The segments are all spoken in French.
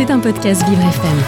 C'est un podcast Vivre FM.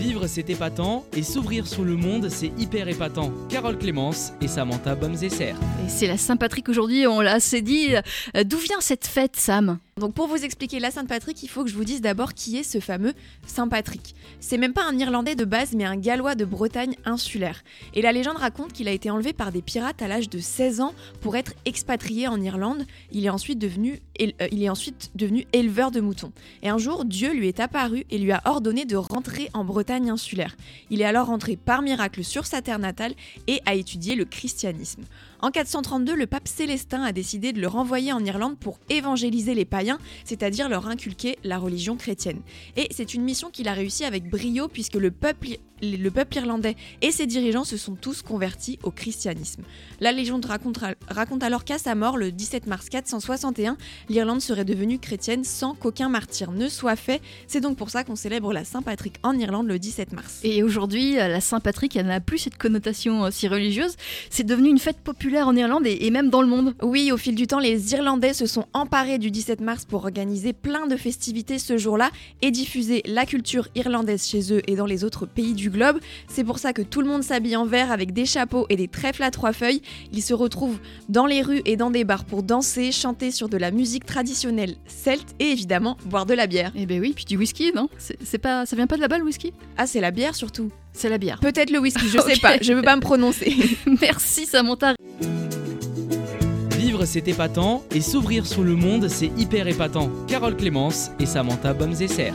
Vivre, c'est épatant, et s'ouvrir sur le monde, c'est hyper épatant. Carole Clémence et Samantha Bomzesser. Et c'est la Saint-Patrick aujourd'hui, on l'a assez dit. Euh, D'où vient cette fête, Sam? Donc pour vous expliquer la Saint-Patrick, il faut que je vous dise d'abord qui est ce fameux Saint-Patrick. C'est même pas un Irlandais de base, mais un Gallois de Bretagne insulaire. Et la légende raconte qu'il a été enlevé par des pirates à l'âge de 16 ans pour être expatrié en Irlande. Il est ensuite devenu, euh, il est ensuite devenu éleveur de moutons. Et un jour, Dieu lui est apparu et lui a ordonné de rentrer en Bretagne insulaire. Il est alors rentré par miracle sur sa terre natale et a étudié le christianisme. En 432, le pape Célestin a décidé de le renvoyer en Irlande pour évangéliser les païens, c'est-à-dire leur inculquer la religion chrétienne. Et c'est une mission qu'il a réussi avec brio puisque le peuple, le peuple irlandais et ses dirigeants se sont tous convertis au christianisme. La légende raconte, alors qu'à sa mort, le 17 mars 461, l'Irlande serait devenue chrétienne sans qu'aucun martyr ne soit fait. C'est donc pour ça qu'on célèbre la Saint-Patrick en Irlande le 17 mars. Et aujourd'hui, euh, la Saint-Patrick, n'a plus cette connotation euh, si religieuse. C'est devenu une fête populaire en Irlande et, et même dans le monde. Oui, au fil du temps, les Irlandais se sont emparés du 17 mars pour organiser plein de festivités ce jour-là et diffuser la culture irlandaise chez eux et dans les autres pays du globe. C'est pour ça que tout le monde s'habille en vert avec des chapeaux et des trèfles à trois feuilles. Ils se retrouvent dans les rues et dans des bars pour danser, chanter sur de la musique traditionnelle celte et évidemment boire de la bière. Eh ben oui, puis du whisky, non? C'est pas, ça vient pas de là-bas le whisky? Ah, c'est la bière surtout. C'est la bière. Peut-être le whisky, je sais Ok. pas, je veux pas me prononcer. Merci Samantha. C'est épatant, et s'ouvrir sur le monde, c'est hyper épatant. Carole Clémence et Samantha Bomzesser.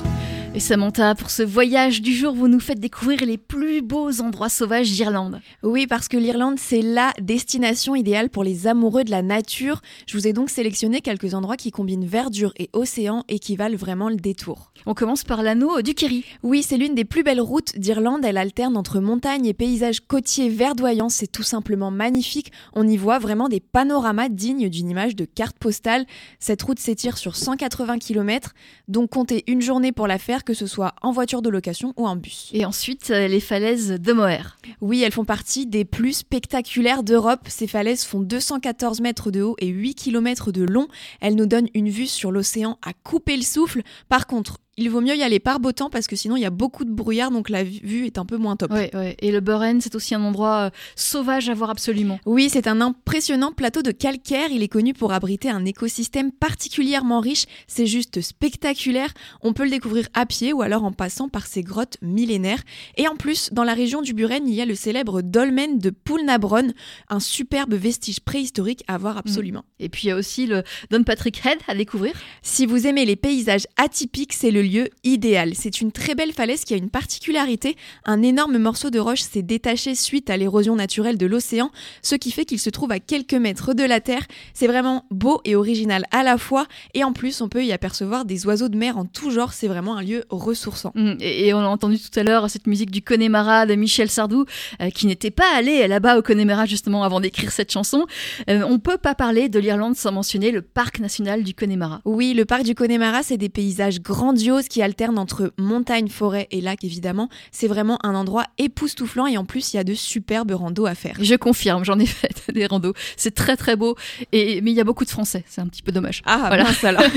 Et Samantha, pour ce voyage du jour, vous nous faites découvrir les plus beaux endroits sauvages d'Irlande. Oui, parce que l'Irlande, c'est la destination idéale pour les amoureux de la nature. Je vous ai donc sélectionné quelques endroits qui combinent verdure et océan et qui valent vraiment le détour. On commence par l'anneau du Kerry. Oui, c'est l'une des plus belles routes d'Irlande. Elle alterne entre montagnes et paysages côtiers verdoyants. C'est tout simplement magnifique. On y voit vraiment des panoramas dignes d'une image de carte postale. Cette route s'étire sur 180 km, donc comptez une journée pour la faire, que ce soit en voiture de location ou en bus. Et ensuite, euh, les falaises de Moher. Oui, elles font partie des plus spectaculaires d'Europe. Ces falaises font 214 mètres de haut et 8 km de long. Elles nous donnent une vue sur l'océan à couper le souffle. Par contre, il vaut mieux y aller par beau temps parce que sinon il y a beaucoup de brouillard donc la vue est un peu moins top. Ouais, ouais. Et le Burren, c'est aussi un endroit euh, sauvage à voir absolument. Oui, c'est un impressionnant plateau de calcaire. Il est connu pour abriter un écosystème particulièrement riche. C'est juste spectaculaire. On peut le découvrir à pied ou alors en passant par ces grottes millénaires. Et en plus, dans la région du Buren, il y a le célèbre dolmen de Poulnabron, un superbe vestige préhistorique à voir absolument. Et puis il y a aussi le Don Patrick Head à découvrir. Si vous aimez les paysages atypiques, c'est le lieu idéal. C'est une très belle falaise qui a une particularité. Un énorme morceau de roche s'est détaché suite à l'érosion naturelle de l'océan, ce qui fait qu'il se trouve à quelques mètres de la terre. C'est vraiment beau et original à la fois, et en plus on peut y apercevoir des oiseaux de mer en tout genre. C'est vraiment un lieu ressourçant. Mm, Et, et on a entendu tout à l'heure cette musique du Connemara de Michel Sardou, euh, qui n'était pas allé là-bas au Connemara justement avant d'écrire cette chanson. Euh, on peut pas parler de l'Irlande sans mentionner le parc national du Connemara. Oui, le parc du Connemara, c'est des paysages grandioses qui alternent entre montagnes, forêts et lacs évidemment. C'est vraiment un endroit époustouflant et en plus il y a de superbes randos à faire. Je confirme, j'en ai fait des randos. C'est très très beau. Et, mais il y a beaucoup de Français, c'est un petit peu dommage. Ah, Voilà. mince alors.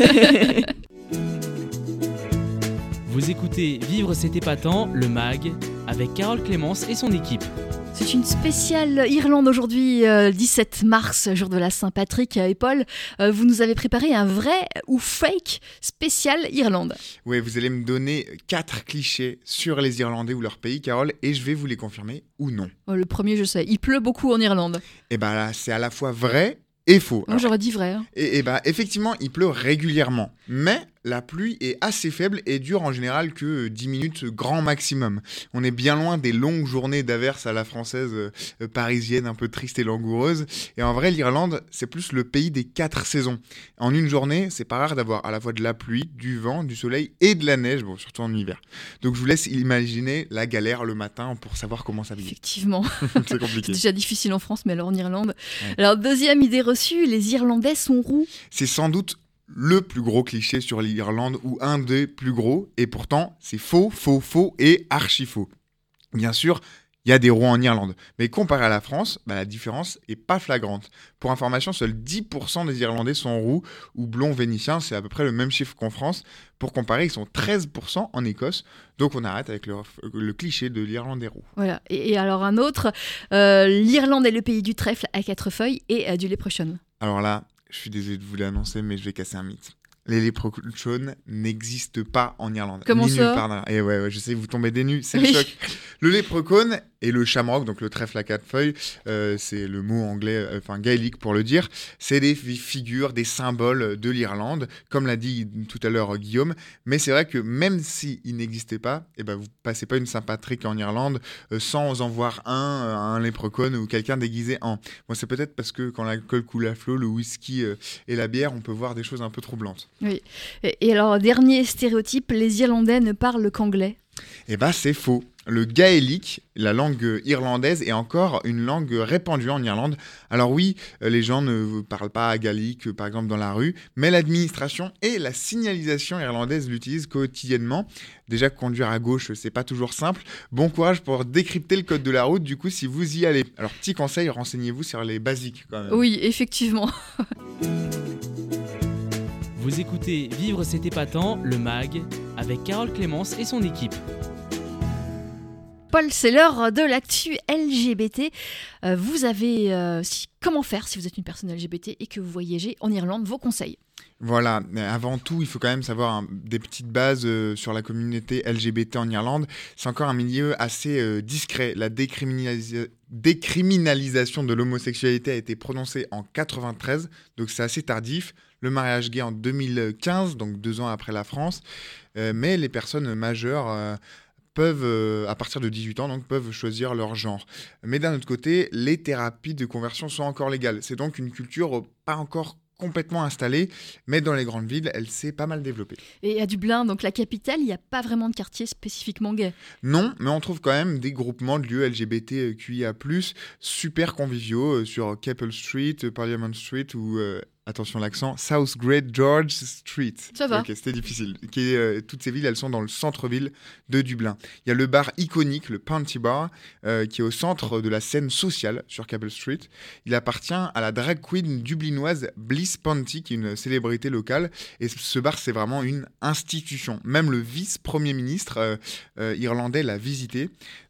Vous écoutez Vivre, c'est épatant, le MAG, avec Carole Clémence et son équipe. C'est une spéciale Irlande aujourd'hui, euh, 17 mars, jour de la Saint-Patrick. Et Paul, euh, vous nous avez préparé un vrai ou fake spécial Irlande. Oui, vous allez me donner quatre clichés sur les Irlandais ou leur pays, Carole, et je vais vous les confirmer ou non. Oh, le premier, je sais, il pleut beaucoup en Irlande. Et ben là, c'est à la fois vrai et faux. Moi, j'aurais dit vrai. hein. Et, et ben effectivement, il pleut régulièrement, mais la pluie est assez faible et dure en général que 10 minutes grand maximum. On est bien loin des longues journées d'averse à la française euh, euh, parisienne, un peu triste et langoureuse. Et en vrai, l'Irlande, c'est plus le pays des quatre saisons. En une journée, c'est pas rare d'avoir à la fois de la pluie, du vent, du soleil et de la neige, bon, surtout en hiver. Donc je vous laisse imaginer la galère le matin pour savoir comment s'habiller. Effectivement. c'est C'est compliqué. déjà difficile en France, mais alors en Irlande. Ouais. Alors, deuxième idée reçue, les Irlandais sont roux. C'est sans doute le plus gros cliché sur l'Irlande ou un des plus gros, et pourtant c'est faux, faux, faux et archi faux. Bien sûr, il y a des roues en Irlande. Mais comparé à la France, bah, la différence est pas flagrante. Pour information, seuls 10% des Irlandais sont roux ou blonds vénitiens, c'est à peu près le même chiffre qu'en France. Pour comparer, ils sont 13% en Écosse. Donc on arrête avec le, le cliché de l'Irlandais roux. Voilà. Et, et alors un autre, euh, l'Irlande est le pays du trèfle à quatre feuilles et euh, du leprechaun. Alors là, je suis désolé de vous l'annoncer, mais je vais casser un mythe. Les leprechauns n'existent pas en Irlande. Comment ni ça nulle part Et ouais, ouais, je sais, vous tombez des nues, c'est Oui. le choc. Le leprechaun et le shamrock, donc le trèfle à quatre feuilles, euh, c'est le mot anglais, euh, enfin gaélique pour le dire, c'est des fi- figures, des symboles de l'Irlande, comme l'a dit tout à l'heure euh, Guillaume. Mais c'est vrai que même s'ils n'existaient pas, eh ben, vous passez pas une Saint-Patrick en Irlande euh, sans en voir un, un leprechaun ou quelqu'un déguisé en. Moi, c'est peut-être parce que quand l'alcool coule à flot, le whisky euh, et la bière, on peut voir des choses un peu troublantes. Et, et alors, dernier stéréotype, les Irlandais ne parlent qu'anglais. Eh ben, c'est faux. Le gaélique, la langue irlandaise, est encore une langue répandue en Irlande. Alors oui, euh, les gens ne parlent pas gaélique, euh, par exemple, dans la rue, mais l'administration et la signalisation irlandaise l'utilisent quotidiennement. Déjà, conduire à gauche, c'est pas toujours simple. Bon courage pour décrypter le code de la route, du coup, si vous y allez. Alors, petit conseil, renseignez-vous sur les basiques, quand même. Oui, effectivement. Vous écoutez Vivre c'est épatant, le MAG, avec Carole Clémence et son équipe. Paul, c'est l'heure de l'actu LGBT. Euh, vous avez euh, comment faire si vous êtes une personne LGBT et que vous voyagez en Irlande, vos conseils. Voilà, avant tout, il faut quand même savoir des petites bases euh, sur la communauté LGBT en Irlande. C'est encore un milieu assez euh, discret. La décriminalisa- décriminalisation de l'homosexualité a été prononcée en 93, donc c'est assez tardif. Le mariage gay en 2015, donc deux ans après la France. Mais les personnes majeures peuvent, euh, à partir de 18 ans, donc peuvent choisir leur genre. Mais d'un autre côté, les thérapies de conversion sont encore légales. C'est donc une culture pas encore complètement installée, mais dans les grandes villes, elle s'est pas mal développée. Et à Dublin, donc la capitale, il n'y a pas vraiment de quartier spécifiquement gay? Non, mais on trouve quand même des groupements de lieux LGBTQIA+, super conviviaux euh, sur Capel Street, euh, Parliament Street ou, euh, attention l'accent, South Great George Street. Ça va. Ok, c'était difficile. Qui est, euh, toutes ces villes, elles sont dans le centre-ville de Dublin. Il y a le bar iconique, le Panty Bar, euh, qui est au centre de la scène sociale sur Capel Street. Il appartient à la drag queen dublinoise Bliss Panty, qui est une célébrité locale. Et ce bar, c'est vraiment une institution. Même le vice-premier ministre euh, irlandais l'a visité.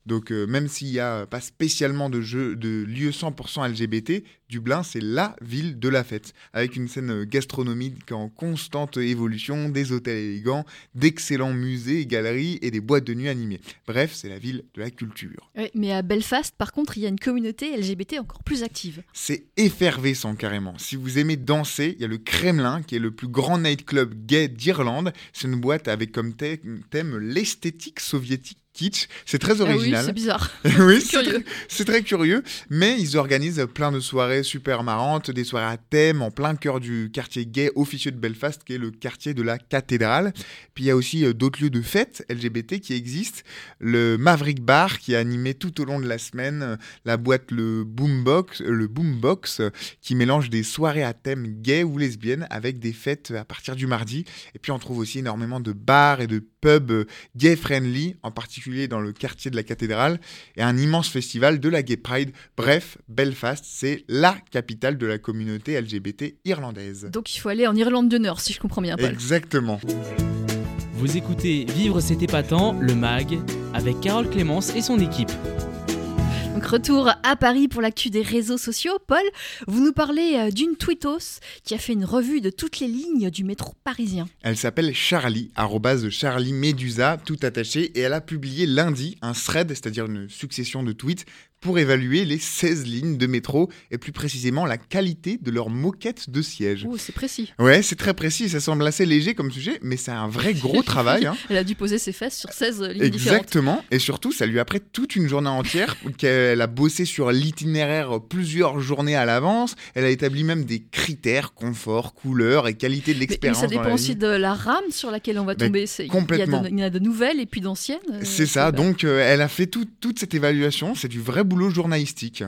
Donc, euh, même s'il n'y a pas spécialement de, jeu, de lieu 100% LGBT, Dublin, c'est la ville de la fête. Avec une scène gastronomique en constante évolution, des hôtels élégants, d'excellents musées et galeries et des boîtes de nuit animées. Bref, c'est la ville de la culture. Ouais, mais à Belfast, par contre, il y a une communauté LGBT encore plus active. C'est effervescent carrément. Si vous aimez danser, il y a le Kremlin qui est le plus grand nightclub gay d'Irlande. C'est une boîte avec comme thème, thème l'esthétique soviétique kitsch. C'est très Ah oui, original. c'est bizarre. oui, C'est très, très curieux, mais ils organisent plein de soirées super marrantes, des soirées à thème en plein cœur du quartier gay officieux de Belfast, qui est le quartier de la cathédrale. Puis il y a aussi euh, d'autres lieux de fête LGBT qui existent. Le Maverick Bar, qui est animé tout au long de la semaine, euh, la boîte le Boombox, euh, le Boombox, qui mélange des soirées à thème gay ou lesbienne avec des fêtes à partir du mardi. Et puis on trouve aussi énormément de bars et de pubs euh, gay friendly, en particulier dans le quartier de la cathédrale, et un immense festival de la Gay Pride. Bref, Belfast, c'est la capitale de la communauté LGBT irlandaise. Donc il faut aller en Irlande du Nord, si je comprends bien, Paul. Exactement. Vous écoutez Vivre c'est épatant, le MAG, avec Carole Clémence et son équipe. Donc retour à Paris pour l'actu des réseaux sociaux. Paul, vous nous parlez euh, d'une tweetos qui a fait une revue de toutes les lignes du métro parisien. Elle s'appelle Charlie, arrobase Charlie Medusa, tout attaché, et elle a publié lundi un thread, c'est-à-dire une succession de tweets, pour évaluer les 16 lignes de métro, et plus précisément la qualité de leur moquette de siège. Oh, c'est précis. Ouais, c'est très précis, ça semble assez léger comme sujet, mais c'est un vrai gros travail. hein. Elle a dû poser ses fesses sur 16 lignes différentes. Exactement, et surtout, ça lui a pris toute une journée entière, qu'elle a bossé sur l'itinéraire plusieurs journées à l'avance, elle a établi même des critères, confort, couleur et qualité de Mais- Mais, l'expérience. ça dépend aussi ligne. de la rame sur laquelle on va Ben, tomber. C'est- il y a de- complètement. Il y, en a de nouvelles et puis d'anciennes. euh, C'est ça, donc euh, elle a fait tout- toute cette évaluation, c'est du vrai boulot journalistique.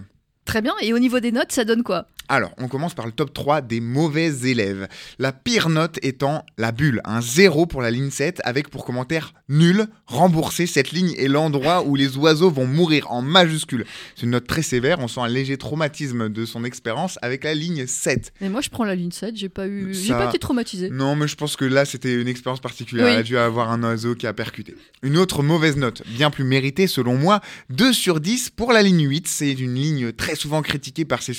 Très bien. Et au niveau des notes, ça donne quoi? Alors, on commence par le top 3 des mauvais élèves. La pire note étant la bulle, un 0 pour la ligne 7, avec pour commentaire nul, remboursé, cette ligne est l'endroit où les oiseaux vont mourir en majuscule. C'est une note très sévère, on sent un léger traumatisme de son expérience avec la ligne 7. Mais moi, je prends la ligne 7, j'ai pas eu, j'ai pas été traumatisé. Non, mais je pense que là, c'était une expérience particulière. Oui. Elle a dû avoir un oiseau qui a percuté. Une autre mauvaise note, bien plus méritée selon moi, 2 sur 10 pour la ligne 8. C'est une ligne très souvent critiquée par ses,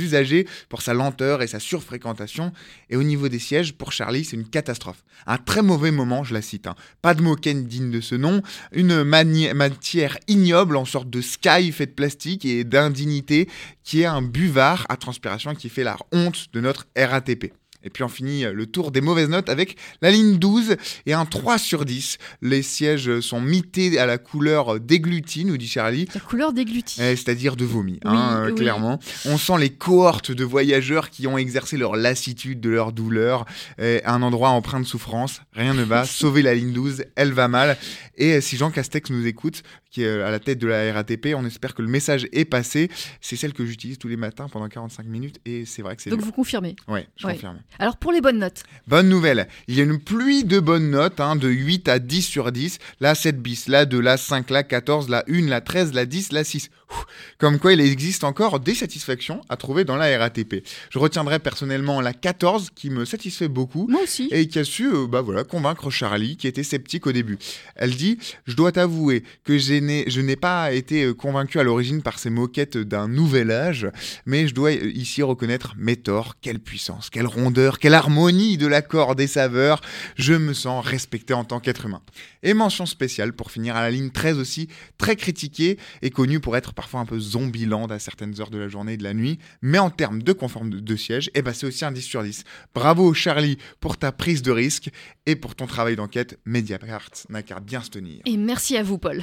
usagers pour sa lenteur et sa surfréquentation. Et au niveau des sièges, pour Charlie, c'est une catastrophe. Un très mauvais moment, je la cite. hein. Pas de moquette digne de ce nom, une matière ignoble en sorte de sky fait de plastique et d'indignité qui est un buvard à transpiration qui fait la honte de notre RATP. Et puis on finit le tour des mauvaises notes avec la ligne 12 et un 3 sur 10. Les sièges sont mités à la couleur déglutie, nous dit Charlie. La couleur déglutie. Eh, C'est-à-dire de vomi, Oui, hein, euh, oui. clairement. On sent les cohortes de voyageurs qui ont exercé leur lassitude, de leur douleur, eh, un endroit empreint de souffrance. Rien ne va. Sauver la ligne 12, elle va mal. Et euh, si Jean Castex nous écoute, qui est à la tête de la RATP, on espère que le message est passé. C'est celle que j'utilise tous les matins pendant 45 minutes et c'est vrai que c'est Donc dur. vous confirmez? Ouais, je Ouais. confirme. Alors pour les bonnes notes, Bonne nouvelle, il y a une pluie de bonnes notes, hein, de 8 à 10 sur 10. La 7 bis, la 2, la 5, la 14, la 1, la 13, la 10, la 6. Ouh. Comme quoi il existe encore des satisfactions à trouver dans la RATP. Je retiendrai personnellement la 14 qui me satisfait beaucoup moi aussi. et qui a su euh, bah voilà, convaincre Charlie, qui était sceptique au début. Elle dit Je dois t'avouer que j'ai je n'ai pas été euh, convaincu à l'origine par ces moquettes d'un nouvel âge, mais je dois euh, ici reconnaître mes torts. Quelle puissance, quelle rondeur, quelle harmonie de l'accord des saveurs. Je me sens respecté en tant qu'être humain. Et mention spéciale pour finir à la ligne 13 aussi, très critiquée et connue pour être parfois un peu zombieland à certaines heures de la journée et de la nuit, mais en termes de confort de, de siège, eh ben c'est aussi un 10 sur 10. Bravo Charlie pour ta prise de risque et pour ton travail d'enquête. Mediapart n'a qu'à bien se tenir. Et merci à vous, Paul.